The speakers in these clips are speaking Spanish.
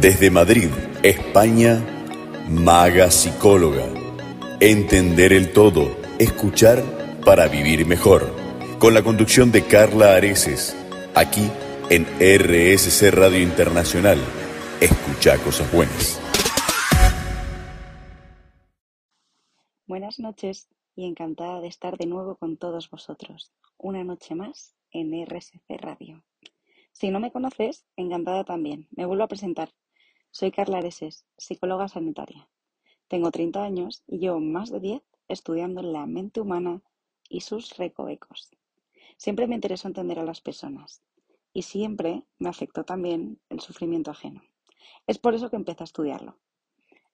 Desde Madrid, España, Maga Psicóloga. Entender el todo, escuchar para vivir mejor. Con la conducción de Carla Areces, aquí en RSC Radio Internacional. Escucha cosas buenas. Buenas noches y encantada de estar de nuevo con todos vosotros. Una noche más en RSC Radio. Si no me conoces, encantada también. Me vuelvo a presentar. Soy Carla Areses, psicóloga sanitaria. Tengo 30 años y llevo más de 10 estudiando la mente humana y sus recovecos. Siempre me interesó entender a las personas y siempre me afectó también el sufrimiento ajeno. Es por eso que empecé a estudiarlo.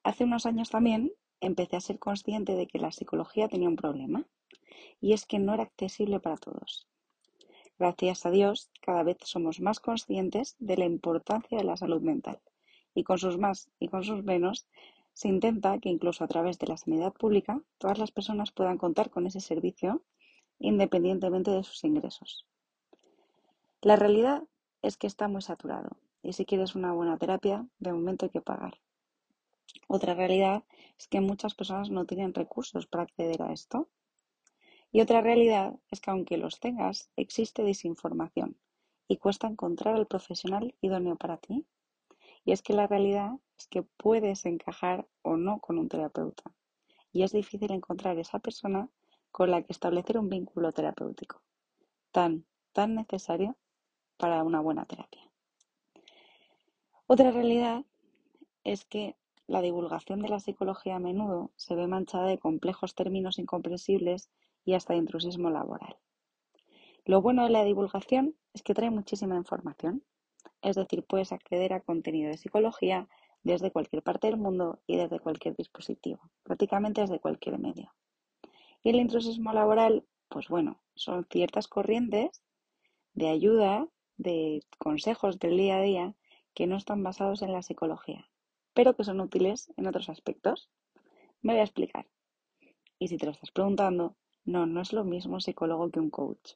Hace unos años también empecé a ser consciente de que la psicología tenía un problema y es que no era accesible para todos. Gracias a Dios, cada vez somos más conscientes de la importancia de la salud mental y con sus más y con sus menos, se intenta que incluso a través de la sanidad pública todas las personas puedan contar con ese servicio independientemente de sus ingresos. La realidad es que está muy saturado y si quieres una buena terapia, de momento hay que pagar. Otra realidad es que muchas personas no tienen recursos para acceder a esto. Y otra realidad es que aunque los tengas, existe desinformación y cuesta encontrar al profesional idóneo para ti. Y es que la realidad es que puedes encajar o no con un terapeuta. Y es difícil encontrar esa persona con la que establecer un vínculo terapéutico, tan, tan necesario para una buena terapia. Otra realidad es que la divulgación de la psicología a menudo se ve manchada de complejos términos incomprensibles y hasta de intrusismo laboral. Lo bueno de la divulgación es que trae muchísima información es decir, puedes acceder a contenido de psicología desde cualquier parte del mundo y desde cualquier dispositivo, prácticamente desde cualquier medio. Y el intrusismo laboral, pues bueno, son ciertas corrientes de ayuda, de consejos del día a día que no están basados en la psicología, pero que son útiles en otros aspectos. Me voy a explicar. Y si te lo estás preguntando, no, no es lo mismo psicólogo que un coach.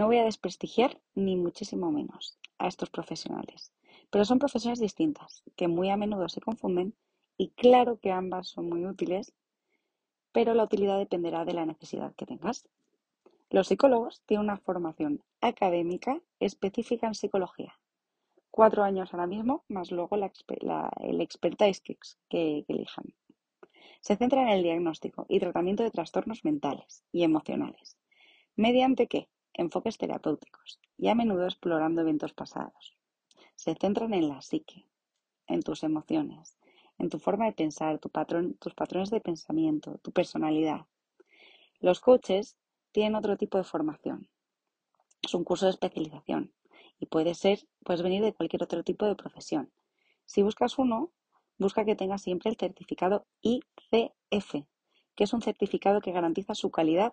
No voy a desprestigiar, ni muchísimo menos, a estos profesionales, pero son profesiones distintas, que muy a menudo se confunden y claro que ambas son muy útiles, pero la utilidad dependerá de la necesidad que tengas. Los psicólogos tienen una formación académica específica en psicología. Cuatro años ahora mismo, más luego el expertise que, que elijan. Se centra en el diagnóstico y tratamiento de trastornos mentales y emocionales. ¿Mediante qué? Enfoques terapéuticos y a menudo explorando eventos pasados. Se centran en la psique, en tus emociones, en tu forma de pensar, tus patrones de pensamiento, tu personalidad. Los coaches tienen otro tipo de formación. Es un curso de especialización y puede ser, puedes venir de cualquier otro tipo de profesión. Si buscas uno, busca que tenga siempre el certificado ICF, que es un certificado que garantiza su calidad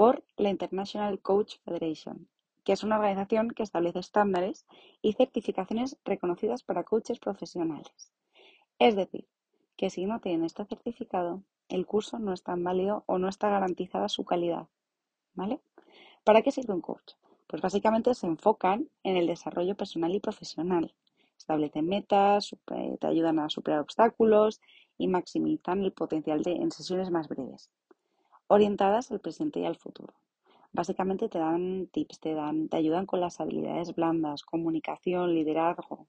por la International Coach Federation, que es una organización que establece estándares y certificaciones reconocidas para coaches profesionales. Es decir, que si no tienen este certificado, el curso no es tan válido o no está garantizada su calidad. ¿Vale? ¿Para qué sirve un coach? Pues básicamente se enfocan en el desarrollo personal y profesional. Establecen metas, te ayudan a superar obstáculos y maximizan el potencial en sesiones más breves orientadas al presente y al futuro. Básicamente te dan tips, te dan, te ayudan con las habilidades blandas, comunicación, liderazgo.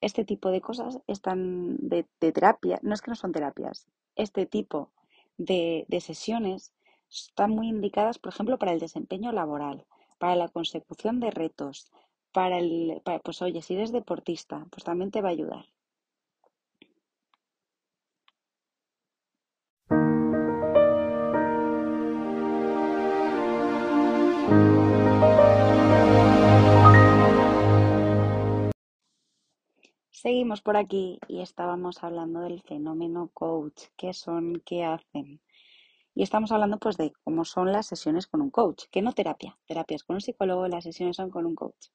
Este tipo de cosas están de, terapia, no es que no son terapias, este tipo de, sesiones están muy indicadas, por ejemplo, para el desempeño laboral, para la consecución de retos, para el, pues oye, si eres deportista, pues también te va a ayudar. Seguimos por aquí y estábamos hablando del fenómeno coach, qué son, qué hacen. Y estamos hablando pues de cómo son las sesiones con un coach, que no terapia. Terapia es con un psicólogo, las sesiones son con un coach.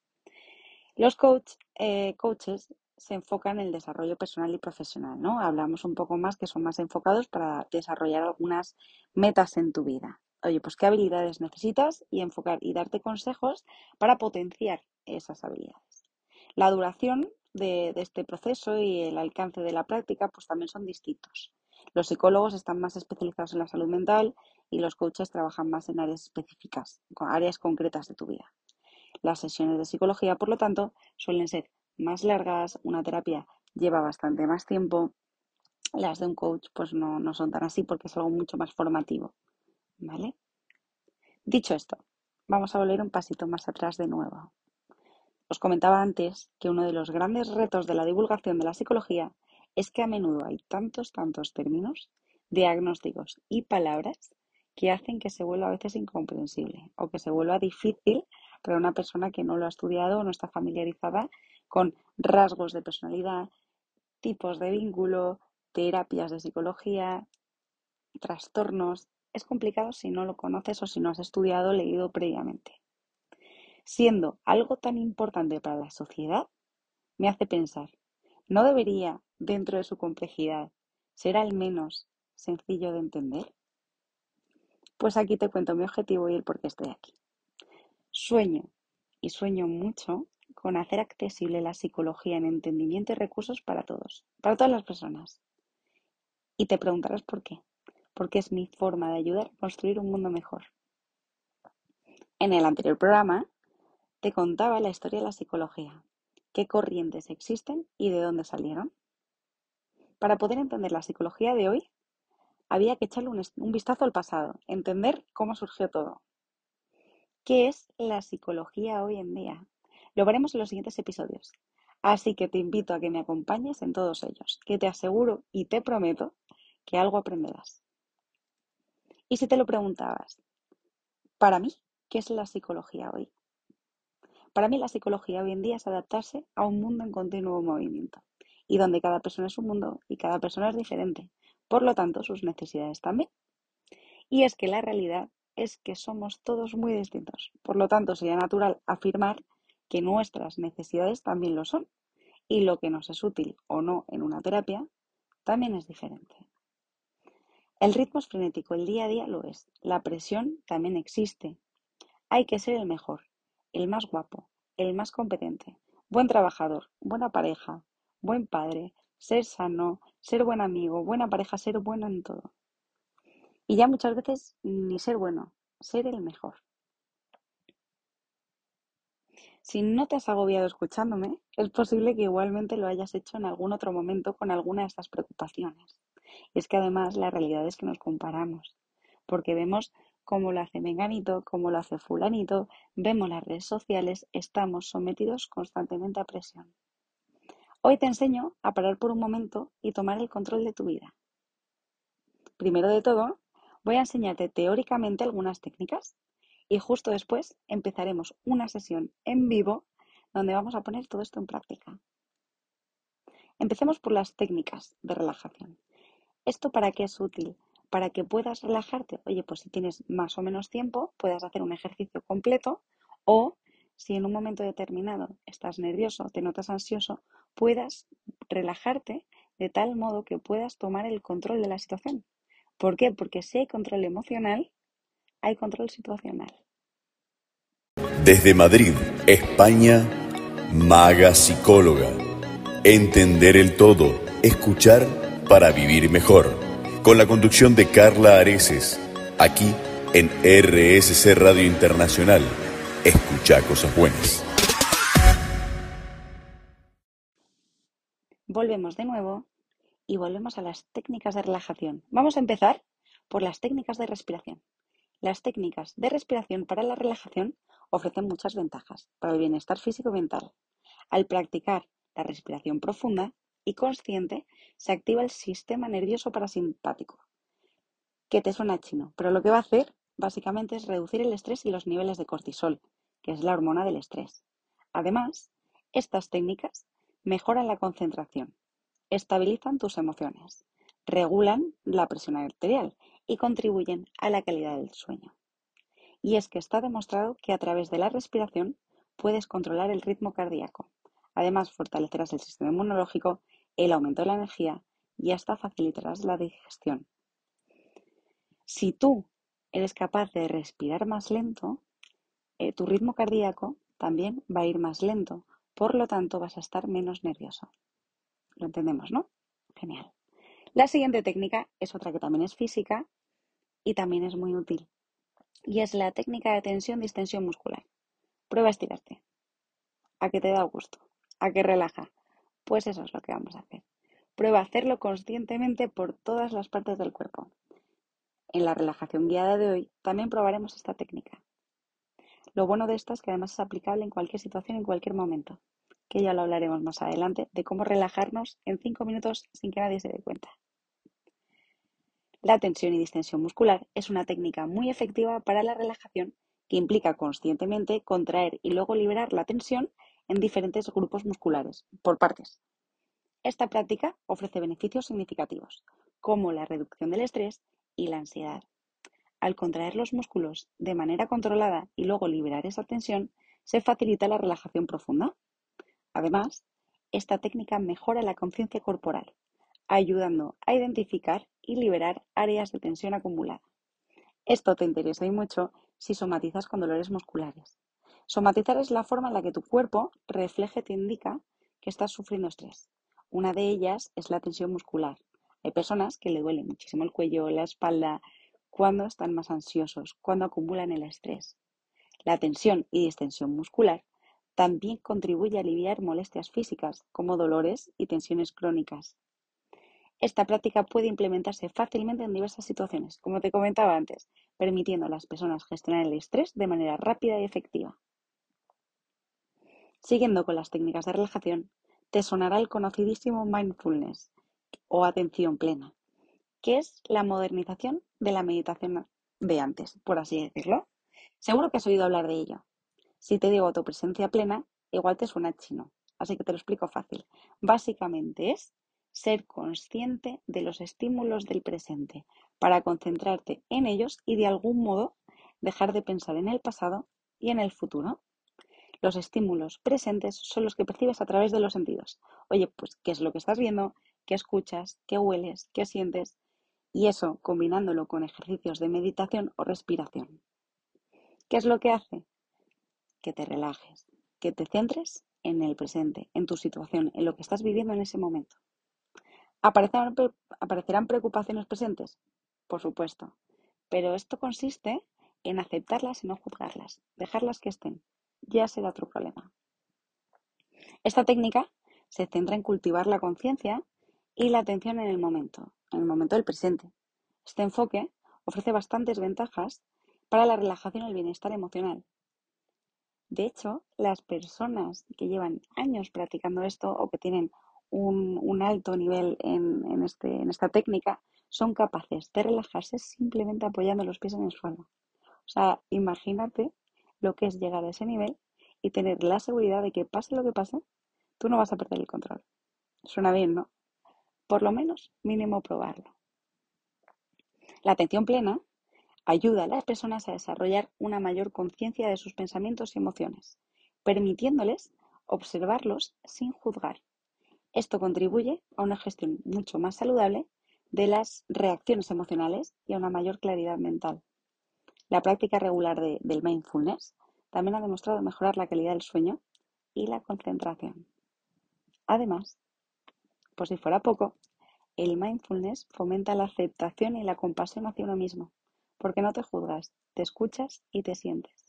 Los coach, eh, coaches se enfocan en el desarrollo personal y profesional, ¿no? Hablamos un poco más que son más enfocados para desarrollar algunas metas en tu vida. Oye, pues qué habilidades necesitas y enfocar y darte consejos para potenciar esas habilidades. La duración de, este proceso y el alcance de la práctica pues también son distintos. Los psicólogos están más especializados en la salud mental y los coaches trabajan más en áreas específicas, con áreas concretas de tu vida. Las sesiones de psicología, por lo tanto, suelen ser más largas, una terapia lleva bastante más tiempo, las de un coach pues no, no son tan así porque es algo mucho más formativo. ¿Vale? Dicho esto, vamos a volver un pasito más atrás de nuevo. Os comentaba antes que uno de los grandes retos de la divulgación de la psicología es que a menudo hay tantos, tantos términos, diagnósticos y palabras que hacen que se vuelva a veces incomprensible o que se vuelva difícil para una persona que no lo ha estudiado o no está familiarizada con rasgos de personalidad, tipos de vínculo, terapias de psicología, trastornos. Es complicado si no lo conoces o si no has estudiado o leído previamente. Siendo algo tan importante para la sociedad, me hace pensar, ¿no debería, dentro de su complejidad, ser al menos sencillo de entender? Pues aquí te cuento mi objetivo y el por qué estoy aquí. Sueño, y sueño mucho, con hacer accesible la psicología en entendimiento y recursos para todos, para todas las personas. Y te preguntarás por qué. Porque es mi forma de ayudar a construir un mundo mejor. En el anterior programa te contaba la historia de la psicología, qué corrientes existen y de dónde salieron. Para poder entender la psicología de hoy, había que echarle un, vistazo al pasado, entender cómo surgió todo. ¿Qué es la psicología hoy en día? Lo veremos en los siguientes episodios. Así que te invito a que me acompañes en todos ellos, que te aseguro y te prometo que algo aprenderás. Y si te lo preguntabas, para mí, ¿qué es la psicología hoy? Para mí la psicología hoy en día es adaptarse a un mundo en continuo movimiento y donde cada persona es un mundo y cada persona es diferente por lo tanto sus necesidades también. Y es que la realidad es que somos todos muy distintos, por lo tanto sería natural afirmar que nuestras necesidades también lo son y lo que nos es útil o no en una terapia también es diferente. El ritmo es frenético, el día a día lo es, la presión también existe. Hay que ser el mejor, el más guapo, el más competente, buen trabajador, buena pareja, buen padre, ser sano, ser buen amigo, buena pareja, ser bueno en todo. Y ya muchas veces ni ser bueno, ser el mejor. Si no te has agobiado escuchándome, es posible que igualmente lo hayas hecho en algún otro momento con alguna de estas preocupaciones. Y es que además la realidad es que nos comparamos, porque vemos cómo lo hace Menganito, cómo lo hace Fulanito, vemos las redes sociales, estamos sometidos constantemente a presión. Hoy te enseño a parar por un momento y tomar el control de tu vida. Primero de todo, voy a enseñarte teóricamente algunas técnicas y justo después empezaremos una sesión en vivo donde vamos a poner todo esto en práctica. Empecemos por las técnicas de relajación. ¿Esto para qué es útil? Para que puedas relajarte. Oye, pues si tienes más o menos tiempo, puedas hacer un ejercicio completo o si en un momento determinado estás nervioso, te notas ansioso, puedas relajarte de tal modo que puedas tomar el control de la situación. ¿Por qué? Porque si hay control emocional, hay control situacional. Desde Madrid, España, Maga Psicóloga. Entender el todo, escuchar para vivir mejor. Con la conducción de Carla Areces, aquí en RSC Radio Internacional. Escucha cosas buenas. Volvemos de nuevo y volvemos a las técnicas de relajación. Vamos a empezar por las técnicas de respiración. Las técnicas de respiración para la relajación ofrecen muchas ventajas para el bienestar físico y mental. Al practicar la respiración profunda y consciente, se activa el sistema nervioso parasimpático, que te suena chino, pero lo que va a hacer básicamente es reducir el estrés y los niveles de cortisol, que es la hormona del estrés. Además, estas técnicas mejoran la concentración, estabilizan tus emociones, regulan la presión arterial y contribuyen a la calidad del sueño. Y es que está demostrado que a través de la respiración puedes controlar el ritmo cardíaco. Además, fortalecerás el sistema inmunológico, el aumento de la energía y hasta facilitarás la digestión. Si tú eres capaz de respirar más lento, eh, tu ritmo cardíaco también va a ir más lento, Por lo tanto, vas a estar menos nervioso. Lo entendemos, ¿no? Genial. La siguiente técnica es otra que también es física y también es muy útil. Y es la técnica de tensión-distensión muscular. Prueba a estirarte. ¿A que te da gusto? ¿A que relaja? Pues eso es lo que vamos a hacer. Prueba a hacerlo conscientemente por todas las partes del cuerpo. En la relajación guiada de hoy también probaremos esta técnica. Lo bueno de esto es que además es aplicable en cualquier situación, en cualquier momento, que ya lo hablaremos más adelante, de cómo relajarnos en cinco minutos sin que nadie se dé cuenta. La tensión y distensión muscular es una técnica muy efectiva para la relajación que implica conscientemente contraer y luego liberar la tensión en diferentes grupos musculares, por partes. Esta práctica ofrece beneficios significativos, como la reducción del estrés y la ansiedad. Al contraer los músculos de manera controlada y luego liberar esa tensión, se facilita la relajación profunda. Además, esta técnica mejora la conciencia corporal, ayudando a identificar y liberar áreas de tensión acumulada. Esto te interesa y mucho si somatizas con dolores musculares. Somatizar es la forma en la que tu cuerpo refleje te indica que estás sufriendo estrés. Una de ellas es la tensión muscular. Hay personas que le duele muchísimo el cuello, la espalda, cuando están más ansiosos, cuando acumulan el estrés. La tensión y distensión muscular también contribuye a aliviar molestias físicas como dolores y tensiones crónicas. Esta práctica puede implementarse fácilmente en diversas situaciones, como te comentaba antes, permitiendo a las personas gestionar el estrés de manera rápida y efectiva. Siguiendo con las técnicas de relajación, te sonará el conocidísimo mindfulness o atención plena, que es la modernización de la meditación de antes, por así decirlo. Seguro que has oído hablar de ello. Si te digo autopresencia plena, igual te suena chino, así que te lo explico fácil. Básicamente es ser consciente de los estímulos del presente para concentrarte en ellos y de algún modo dejar de pensar en el pasado y en el futuro. Los estímulos presentes son los que percibes a través de los sentidos. Oye, pues, ¿qué es lo que estás viendo? ¿Qué escuchas? ¿Qué hueles? ¿Qué sientes? y eso combinándolo con ejercicios de meditación o respiración. ¿Qué es lo que hace? Que te relajes, que te centres en el presente, en tu situación, en lo que estás viviendo en ese momento. ¿Aparecerán, ¿Aparecerán preocupaciones presentes? Por supuesto, pero esto consiste en aceptarlas y no juzgarlas, dejarlas que estén. Ya será otro problema. Esta técnica se centra en cultivar la conciencia y la atención en el momento, en el momento del presente. Este enfoque ofrece bastantes ventajas para la relajación y el bienestar emocional. De hecho, las personas que llevan años practicando esto o que tienen un, alto nivel en, este, en esta técnica son capaces de relajarse simplemente apoyando los pies en el suelo. O sea, imagínate lo que es llegar a ese nivel y tener la seguridad de que pase lo que pase, tú no vas a perder el control. Suena bien, ¿no? Por lo menos, mínimo probarlo. La atención plena ayuda a las personas a desarrollar una mayor conciencia de sus pensamientos y emociones, permitiéndoles observarlos sin juzgar. Esto contribuye a una gestión mucho más saludable de las reacciones emocionales y a una mayor claridad mental. La práctica regular del mindfulness también ha demostrado mejorar la calidad del sueño y la concentración. Además, por si fuera poco, el mindfulness fomenta la aceptación y la compasión hacia uno mismo, porque no te juzgas, te escuchas y te sientes,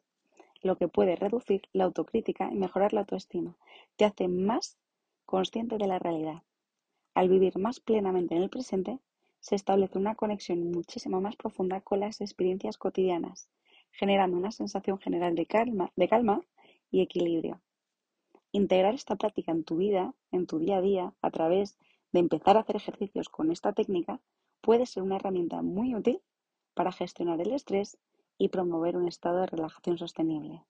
lo que puede reducir la autocrítica y mejorar la autoestima. Te hace más consciente de la realidad. Al vivir más plenamente en el presente, se establece una conexión muchísimo más profunda con las experiencias cotidianas, generando una sensación general de calma, de calma y equilibrio. Integrar esta práctica en tu vida, en tu día a día, a través de empezar a hacer ejercicios con esta técnica, puede ser una herramienta muy útil para gestionar el estrés y promover un estado de relajación sostenible.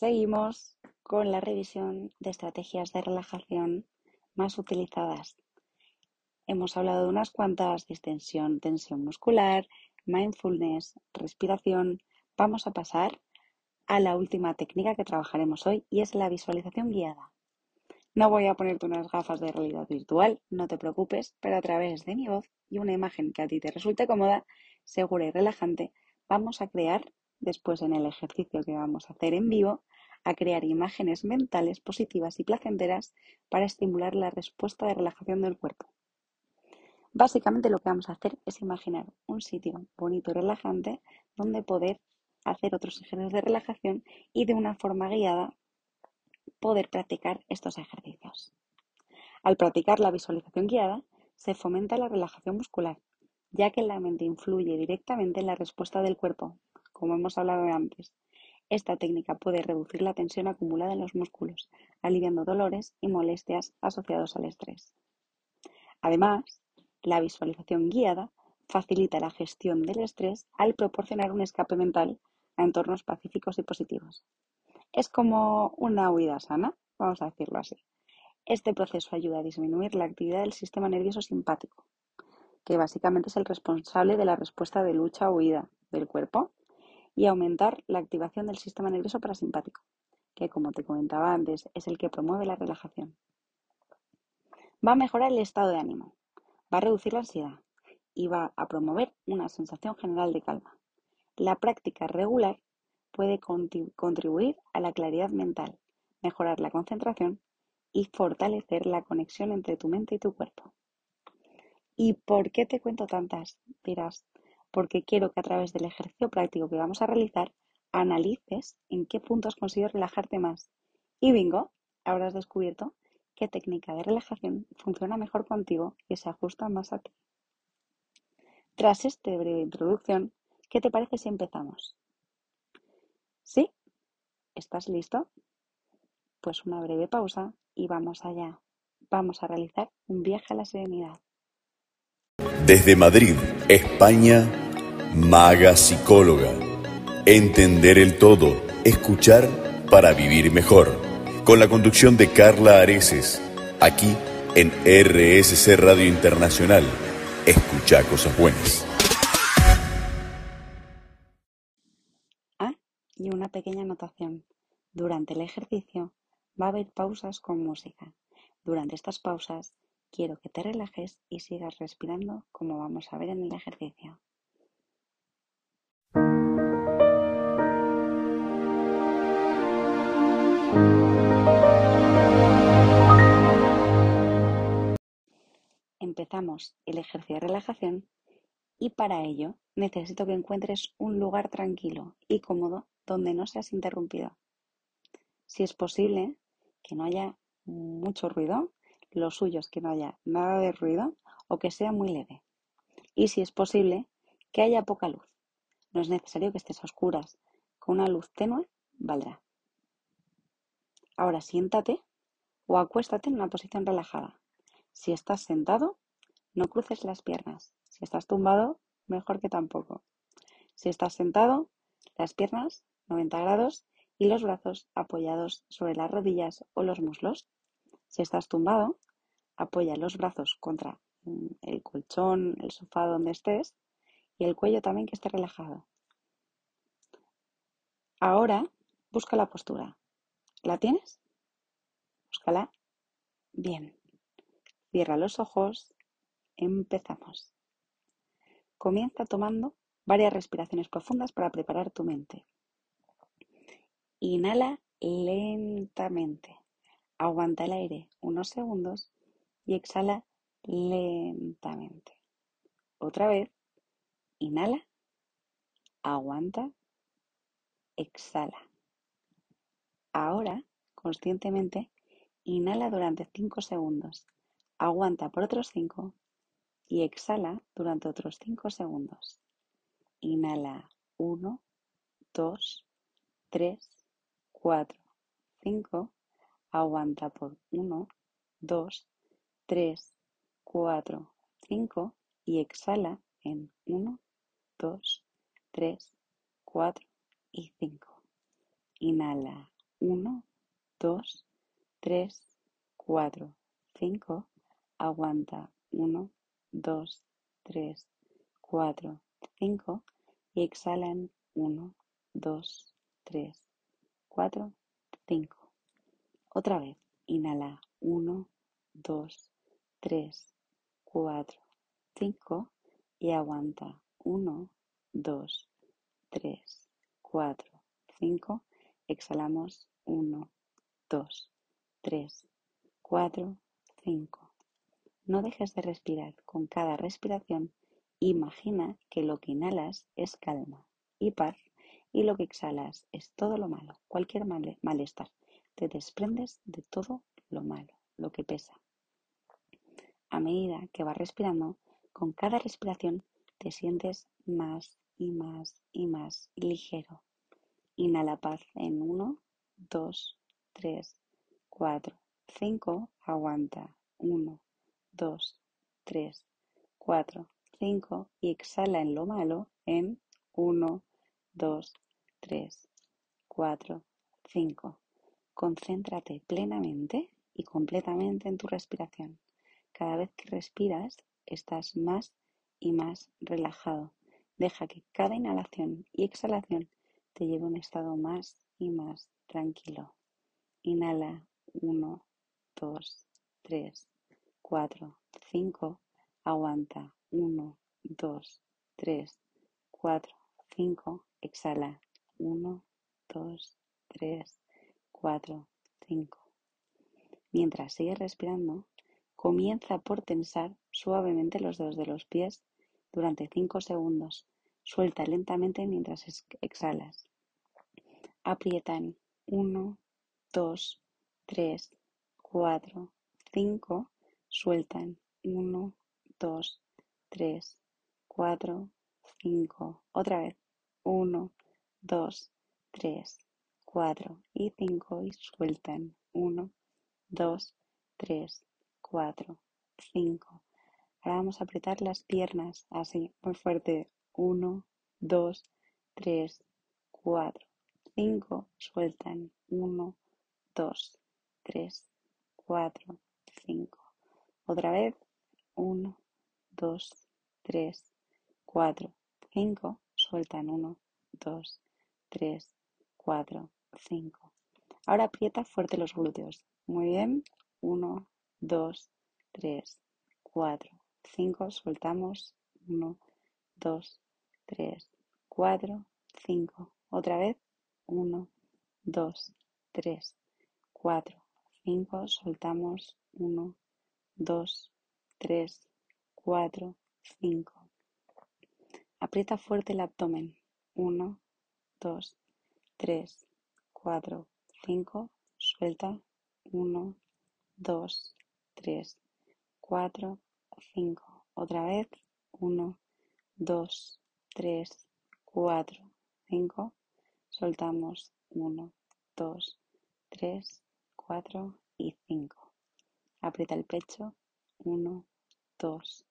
Seguimos con la revisión de estrategias de relajación más utilizadas Hemos hablado de unas cuantas, distensión, tensión muscular, mindfulness, respiración. Vamos a pasar a la última técnica que trabajaremos hoy y es la visualización guiada. No voy a ponerte unas gafas de realidad virtual, no te preocupes, pero a través de mi voz y una imagen que a ti te resulte cómoda, segura y relajante, vamos a crear, después en el ejercicio que vamos a hacer en vivo, a crear imágenes mentales positivas y placenteras para estimular la respuesta de relajación del cuerpo. Básicamente lo que vamos a hacer es imaginar un sitio bonito y relajante donde poder hacer otros ejercicios de relajación y de una forma guiada poder practicar estos ejercicios. Al practicar la visualización guiada, se fomenta la relajación muscular, ya que la mente influye directamente en la respuesta del cuerpo, como hemos hablado antes. Esta técnica puede reducir la tensión acumulada en los músculos, aliviando dolores y molestias asociados al estrés. Además, la visualización guiada facilita la gestión del estrés al proporcionar un escape mental a entornos pacíficos y positivos. Es como una huida sana, vamos a decirlo así. Este proceso ayuda a disminuir la actividad del sistema nervioso simpático, que básicamente es el responsable de la respuesta de lucha o huida del cuerpo, y aumentar la activación del sistema nervioso parasimpático, que como te comentaba antes es el que promueve la relajación. Va a mejorar el estado de ánimo, va a reducir la ansiedad y va a promover una sensación general de calma. La práctica regular puede contribuir a la claridad mental, mejorar la concentración y fortalecer la conexión entre tu mente y tu cuerpo. ¿Y por qué te cuento tantas? Dirás, porque quiero que a través del ejercicio práctico que vamos a realizar analices en qué puntos consigues relajarte más. Y bingo, habrás descubierto qué técnica de relajación funciona mejor contigo y se ajusta más a ti. Tras esta breve introducción, ¿qué te parece si empezamos? ¿Sí? ¿Estás listo? Pues una breve pausa y vamos allá. Vamos a realizar un viaje a la serenidad. Desde Madrid, España, Maga Psicóloga. Entender el todo, escuchar para vivir mejor. Con la conducción de Carla Areces, aquí en RSC Radio Internacional. Escucha cosas buenas. Y una pequeña anotación. Durante el ejercicio va a haber pausas con música. Durante estas pausas quiero que te relajes y sigas respirando como vamos a ver en el ejercicio. Empezamos el ejercicio de relajación y para ello necesito que encuentres un lugar tranquilo y cómodo donde no seas interrumpido. Si es posible, que no haya mucho ruido, lo suyo es que no haya nada de ruido o que sea muy leve. Y si es posible, que haya poca luz. No es necesario que estés a oscuras. Con una luz tenue valdrá. Ahora siéntate o acuéstate en una posición relajada. Si estás sentado, no cruces las piernas. Si estás tumbado, mejor que tampoco. Si estás sentado, las piernas 90 grados y los brazos apoyados sobre las rodillas o los muslos. Si estás tumbado, apoya los brazos contra mm, el colchón, el sofá donde estés y el cuello también que esté relajado. Ahora busca la postura. ¿La tienes? Búscala. Bien. Cierra los ojos. Empezamos. Comienza tomando varias respiraciones profundas para preparar tu mente. Inhala lentamente. Aguanta el aire unos segundos y exhala lentamente. Otra vez. Inhala. Aguanta. Exhala. Ahora, conscientemente, inhala durante 5 segundos. Aguanta por otros 5 y exhala durante otros 5 segundos. Inhala 1, 2, 3, 4, 5, aguanta por 1, 2, 3, 4, 5 y exhala en 1, 2, 3, 4 y 5. Inhala. 1, 2, 3, 4, 5, aguanta. 1, 2, 3, 4, 5 y exhala en 1, 2, 3, 4, 5. Otra vez, inhala. 1, 2, 3, 4, 5 y aguanta. 1, 2, 3, 4, 5. Exhalamos 1, 2, 3, 4, 5. No dejes de respirar. Con cada respiración, imagina que lo que inhalas es calma y paz y lo que exhalas es todo lo malo, cualquier malestar. Te desprendes de todo lo malo, lo que pesa. A medida que vas respirando, con cada respiración te sientes más y más y más ligero. Inhala paz en 1, 2, 3, 4, 5. Aguanta. 1, 2, 3, 4, 5. Y exhala en lo malo en 1, 2, 3, 4, 5. Concéntrate plenamente y completamente en tu respiración. Cada vez que respiras, estás más y más relajado. Deja que cada inhalación y exhalación te lleve a un estado más y más tranquilo. Inhala 1, 2, 3, 4, 5. Aguanta 1, 2, 3, 4, 5. Exhala 1, 2, 3, 4, 5. Mientras sigues respirando, comienza por tensar suavemente los dedos de los pies durante 5 segundos. Suelta lentamente mientras exhalas. Aprietan 1, 2, 3, 4, 5. Sueltan 1, 2, 3, 4, 5. Otra vez. 1, 2, 3, 4 y 5 y sueltan 1, 2, 3, 4, 5. Ahora vamos a apretar las piernas así, muy fuerte. 1, 2, 3, 4, 5. Sueltan 1, 2, 3, 4, 5. Otra vez. 1, 2, 3, 4, 5. Sueltan 1, 2, 3, 4, 5. Ahora aprieta fuerte los glúteos. Muy bien. 1, 2, 3, 4, 5. Soltamos. 1, 2, 3, 4, 5. Otra vez. 1, 2, 3, 4, 5. Soltamos. 1, 2, 3, 4, 5. Aprieta fuerte el abdomen. 1, 2, 3, 4, 5. Suelta. 1, 2, 3, 4, 5. Otra vez. 1, 2, 3, 4, 5. Soltamos. 1, 2, 3, 4 y 5. Aprieta el pecho. 1, 2,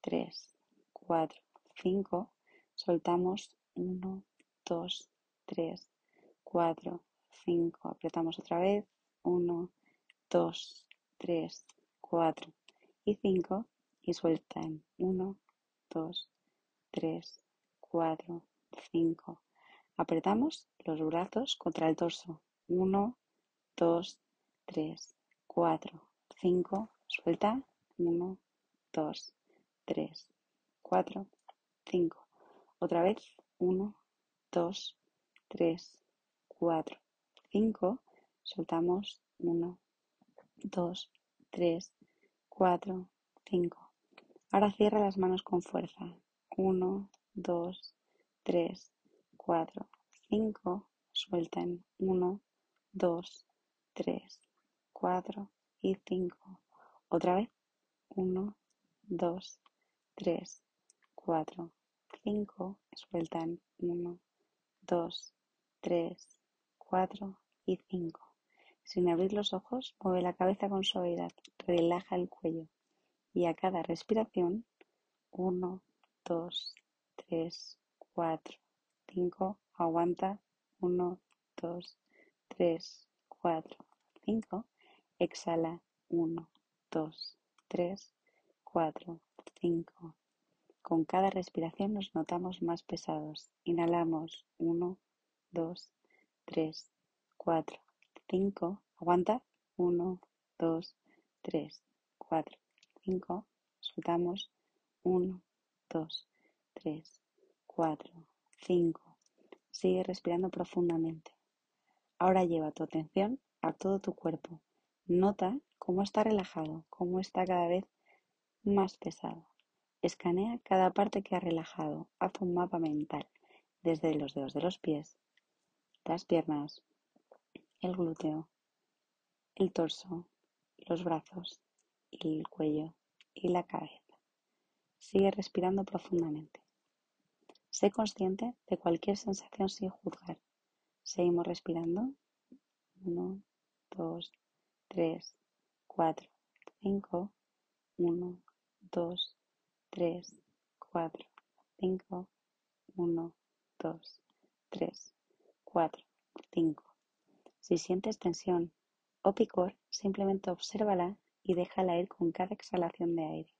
3, 4, 5. Soltamos. 1, 2, 3, 4, 5. Apretamos otra vez. 1, 2, 3, 4 y 5. Y sueltan. 1, 2, 3, 4, 5. Apretamos los brazos contra el torso. 1, 2, 3, 4, 5. Suelta. 1, 2, 3, 4, 5. Otra vez. 1, 2, 3, 4, 5. Soltamos 1, 2, 3, 4, 5. Ahora cierra las manos con fuerza. 1, 2, 3, 4, 5. Sueltan 1, 2, 3, 4 y 5. Otra vez. 1, 2, 3, 4, 5. Sueltan 1, 2, 3, 4 y 5. Sin abrir los ojos, mueve la cabeza con suavidad, relaja el cuello y a cada respiración 1, 2, 3, 4, 5, aguanta 1, 2, 3, 4, 5, exhala 1, 2, 3, 4, 5, con cada respiración nos notamos más pesados. Inhalamos 1, 2, 3, 4, 5. Aguanta. 1, 2, 3, 4, 5. Soltamos. 1, 2, 3, 4, 5. Sigue respirando profundamente. Ahora lleva tu atención a todo tu cuerpo. Nota cómo está relajado, cómo está cada vez más pesado. Escanea cada parte que ha relajado. Haz un mapa mental desde los dedos de los pies, las piernas, el glúteo, el torso, los brazos, el cuello y la cabeza. Sigue respirando profundamente. Sé consciente de cualquier sensación sin juzgar. Seguimos respirando. 1, 2, 3, 4, 5. 1, 2, 3, 4, 5. 1, 2, 3, 4, 5. Si sientes tensión o picor, simplemente obsérvala y déjala ir con cada exhalación de aire.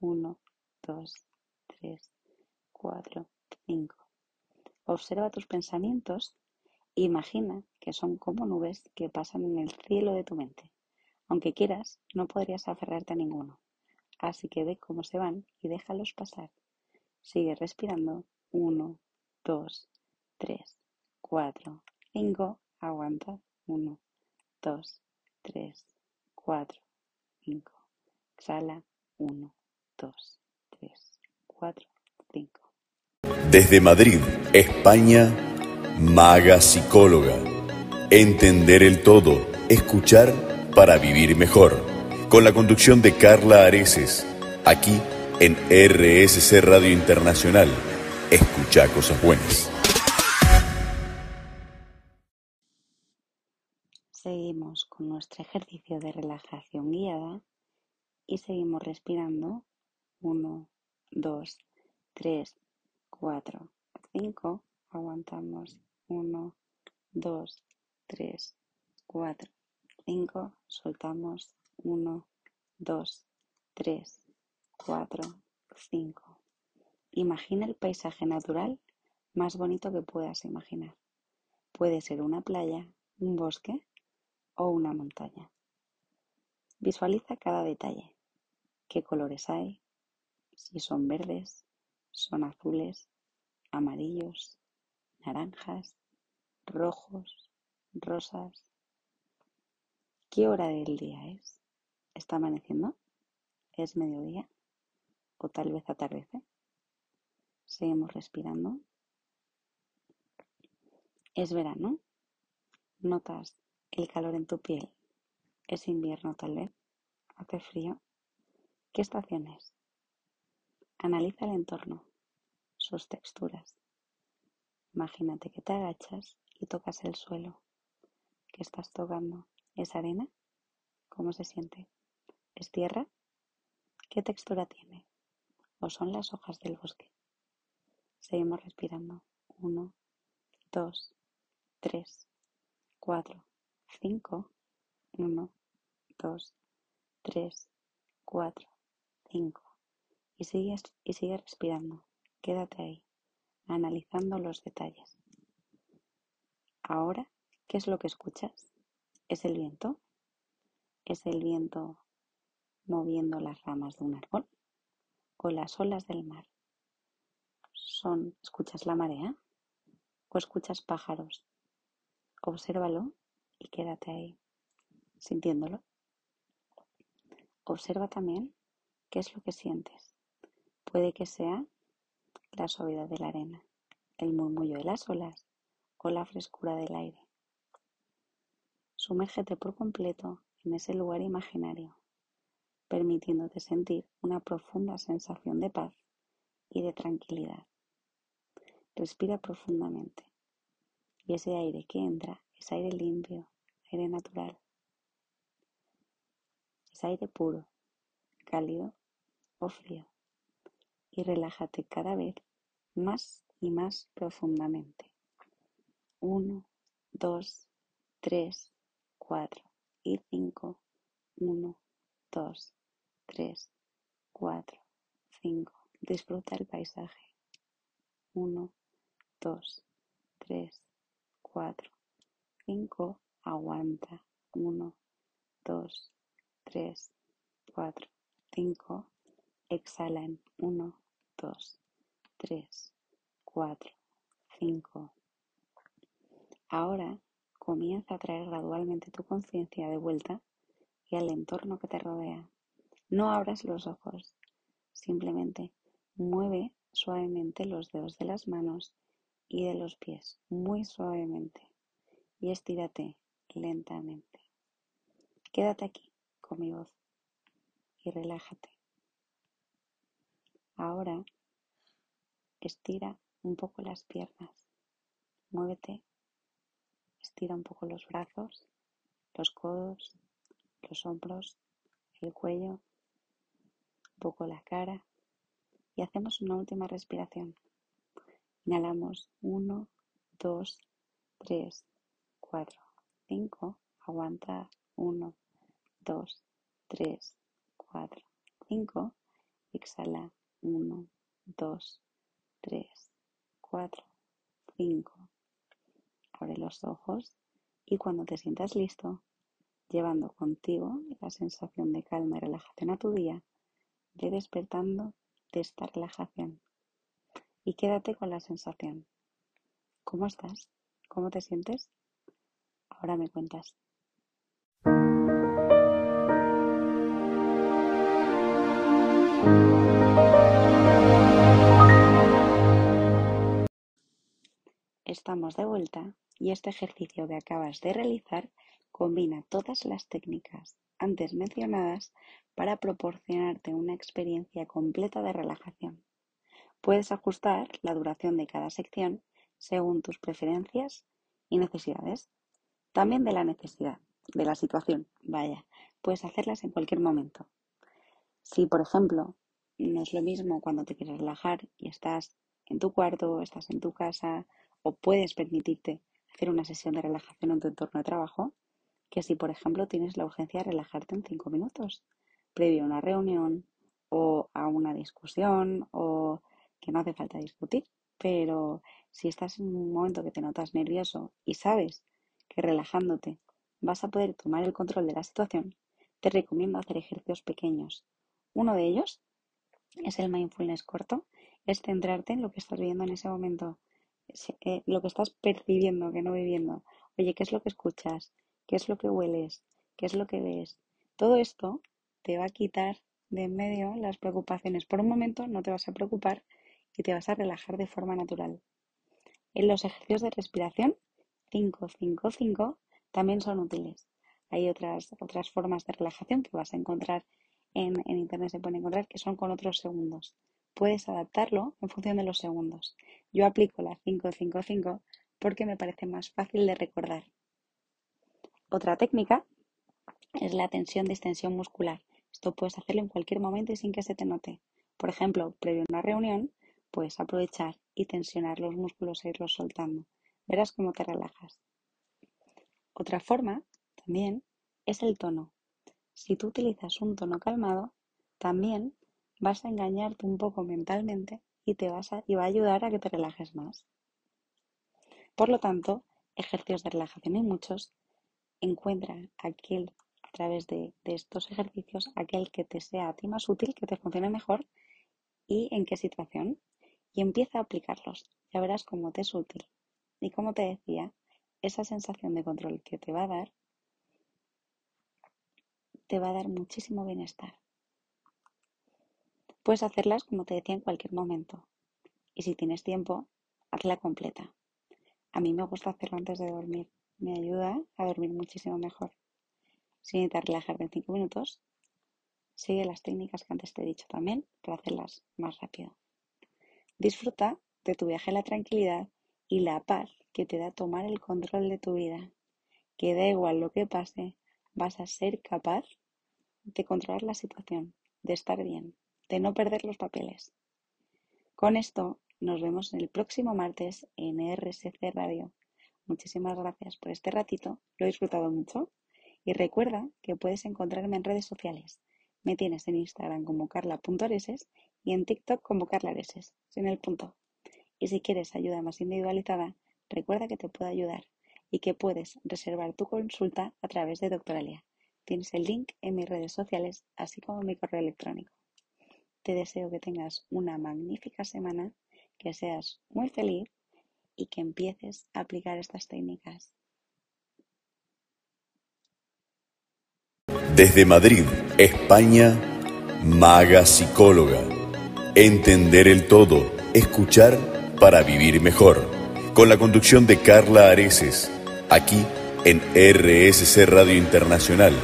1, 2, 3, 4, 5. Observa tus pensamientos e imagina que son como nubes que pasan en el cielo de tu mente. Aunque quieras, no podrías aferrarte a ninguno. Así que ve cómo se van y déjalos pasar. Sigue respirando. 1, 2, 3, 4, 5. Aguanta. 1, 2, 3, 4, 5. Exhala. 1, 2, 3, 4, 5. Desde Madrid, España, Maga Psicóloga. Entender el todo, escuchar para vivir mejor. Con la conducción de Carla Areces, aquí en RSC Radio Internacional. Escucha cosas buenas. Seguimos con nuestro ejercicio de relajación guiada y seguimos respirando 1, 2, 3, 4, 5. Aguantamos 1, 2, 3, 4, 5. Soltamos 1, 2, 3, 4, 5. Imagina el paisaje natural más bonito que puedas imaginar. Puede ser una playa, un bosque o una montaña. Visualiza cada detalle. ¿Qué colores hay? Si son verdes, son azules, amarillos, naranjas, rojos, rosas. ¿Qué hora del día es? ¿Está amaneciendo? ¿Es mediodía? ¿O tal vez atardece? Seguimos respirando. ¿Es verano? ¿Notas el calor en tu piel? ¿Es invierno tal vez? ¿Hace frío? ¿Qué estación es? Analiza el entorno, sus texturas. Imagínate que te agachas y tocas el suelo. ¿Qué estás tocando? ¿Es arena? ¿Cómo se siente? ¿Es tierra? ¿Qué textura tiene? ¿O son las hojas del bosque? Seguimos respirando. Uno, dos, tres, cuatro, cinco. Uno, dos, tres, cuatro, cinco. Y sigues y sigue respirando. Quédate ahí, analizando los detalles. Ahora, ¿qué es lo que escuchas? ¿Es el viento? ¿Es el viento moviendo las ramas de un árbol? ¿O las olas del mar? Son, ¿escuchas la marea? ¿O escuchas pájaros? Obsérvalo y quédate ahí, sintiéndolo. Observa también qué es lo que sientes. Puede que sea la suavidad de la arena, el murmullo de las olas o la frescura del aire. Sumérgete por completo en ese lugar imaginario, permitiéndote sentir una profunda sensación de paz y de tranquilidad. Respira profundamente y ese aire que entra es aire limpio, aire natural. Es aire puro, cálido o frío. Y relájate cada vez más y más profundamente. Uno, dos, tres, cuatro y cinco. Uno, dos, tres, cuatro, cinco. Disfruta el paisaje. Uno, dos, tres, cuatro, cinco. Aguanta. Uno, dos, 3, 4, 5. Exhala en 1, 2, 3, 4, 5. Ahora comienza a traer gradualmente tu conciencia de vuelta y al entorno que te rodea. No abras los ojos, simplemente mueve suavemente los dedos de las manos y de los pies, muy suavemente, y estírate lentamente. Quédate aquí con mi voz y relájate. Ahora estira un poco las piernas, muévete, estira un poco los brazos, los codos, los hombros, el cuello, un poco la cara y hacemos una última respiración. Inhalamos 1, 2, 3, 4, 5. Aguanta 1, 2, 3, 4, 5. Exhala 1, 2, 3, 4, 5. Abre los ojos y cuando te sientas listo, llevando contigo la sensación de calma y relajación a tu día, ve despertando de esta relajación y quédate con la sensación. ¿Cómo estás? ¿Cómo te sientes? Ahora me cuentas. Estamos de vuelta y este ejercicio que acabas de realizar combina todas las técnicas antes mencionadas para proporcionarte una experiencia completa de relajación. Puedes ajustar la duración de cada sección según tus preferencias y necesidades. También de la necesidad, de la situación, vaya, puedes hacerlas en cualquier momento. Si, por ejemplo, no es lo mismo cuando te quieres relajar y estás en tu cuarto, estás en tu casa o puedes permitirte hacer una sesión de relajación en tu entorno de trabajo, que si, por ejemplo, tienes la urgencia de relajarte en cinco minutos, previo a una reunión o a una discusión o que no hace falta discutir, pero si estás en un momento que te notas nervioso y sabes que relajándote vas a poder tomar el control de la situación, te recomiendo hacer ejercicios pequeños. Uno de ellos es el mindfulness corto, es centrarte en lo que estás viendo en ese momento, eh, lo que estás percibiendo, que no viviendo. Oye, ¿qué es lo que escuchas? ¿Qué es lo que hueles? ¿Qué es lo que ves? Todo esto te va a quitar de en medio las preocupaciones. Por un momento no te vas a preocupar y te vas a relajar de forma natural. En los ejercicios de respiración 5-5-5 también son útiles. Hay otras, otras formas de relajación que vas a encontrar en, en internet, se pueden encontrar que son con otros segundos. Puedes adaptarlo en función de los segundos. Yo aplico la 5-5-5 porque me parece más fácil de recordar. Otra técnica es la tensión-distensión muscular. Esto puedes hacerlo en cualquier momento y sin que se te note. Por ejemplo, previo a una reunión, Puedes aprovechar y tensionar los músculos e irlos soltando. Verás cómo te relajas. Otra forma también es el tono. Si tú utilizas un tono calmado, también vas a engañarte un poco mentalmente y te vas a, y va a ayudar a que te relajes más. Por lo tanto, ejercicios de relajación hay muchos. Encuentra aquel a través de, de estos ejercicios, aquel que te sea a ti más útil, que te funcione mejor y en qué situación y empieza a aplicarlos. Ya verás cómo te es útil. Y como te decía, esa sensación de control que te va a dar, te va a dar muchísimo bienestar. Puedes hacerlas, como te decía, en cualquier momento. Y si tienes tiempo, hazla completa. A mí me gusta hacerlo antes de dormir. Me ayuda a dormir muchísimo mejor. Si necesitas relajarte en 5 minutos, sigue las técnicas que antes te he dicho también para hacerlas más rápido. Disfruta de tu viaje a la tranquilidad y la paz que te da tomar el control de tu vida. Que da igual lo que pase, vas a ser capaz de controlar la situación, de estar bien, de no perder los papeles. Con esto nos vemos el próximo martes en RSC Radio. Muchísimas gracias por este ratito, lo he disfrutado mucho. Y recuerda que puedes encontrarme en redes sociales. Me tienes en Instagram como carla.areses y en TikTok como Carla Areses, sin el punto. Y si quieres ayuda más individualizada, recuerda que te puedo ayudar y que puedes reservar tu consulta a través de Doctoralia. Tienes el link en mis redes sociales, así como en mi correo electrónico. Te deseo que tengas una magnífica semana, que seas muy feliz y que empieces a aplicar estas técnicas. Desde Madrid, España, Maga Psicóloga. Entender el todo, escuchar para vivir mejor. Con la conducción de Carla Areces, aquí en RSC Radio Internacional.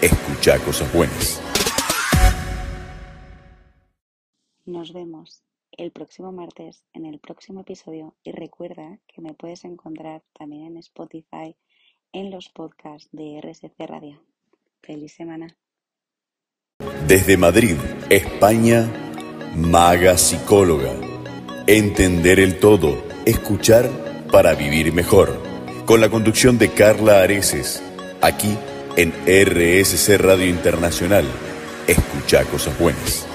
Escucha cosas buenas. Nos vemos el próximo martes en el próximo episodio y recuerda que me puedes encontrar también en Spotify en los podcasts de RSC Radio. Feliz semana. Desde Madrid, España, Maga Psicóloga. Entender el todo, escuchar para vivir mejor. Con la conducción de Carla Areces, aquí en RSC Radio Internacional. Escucha cosas buenas.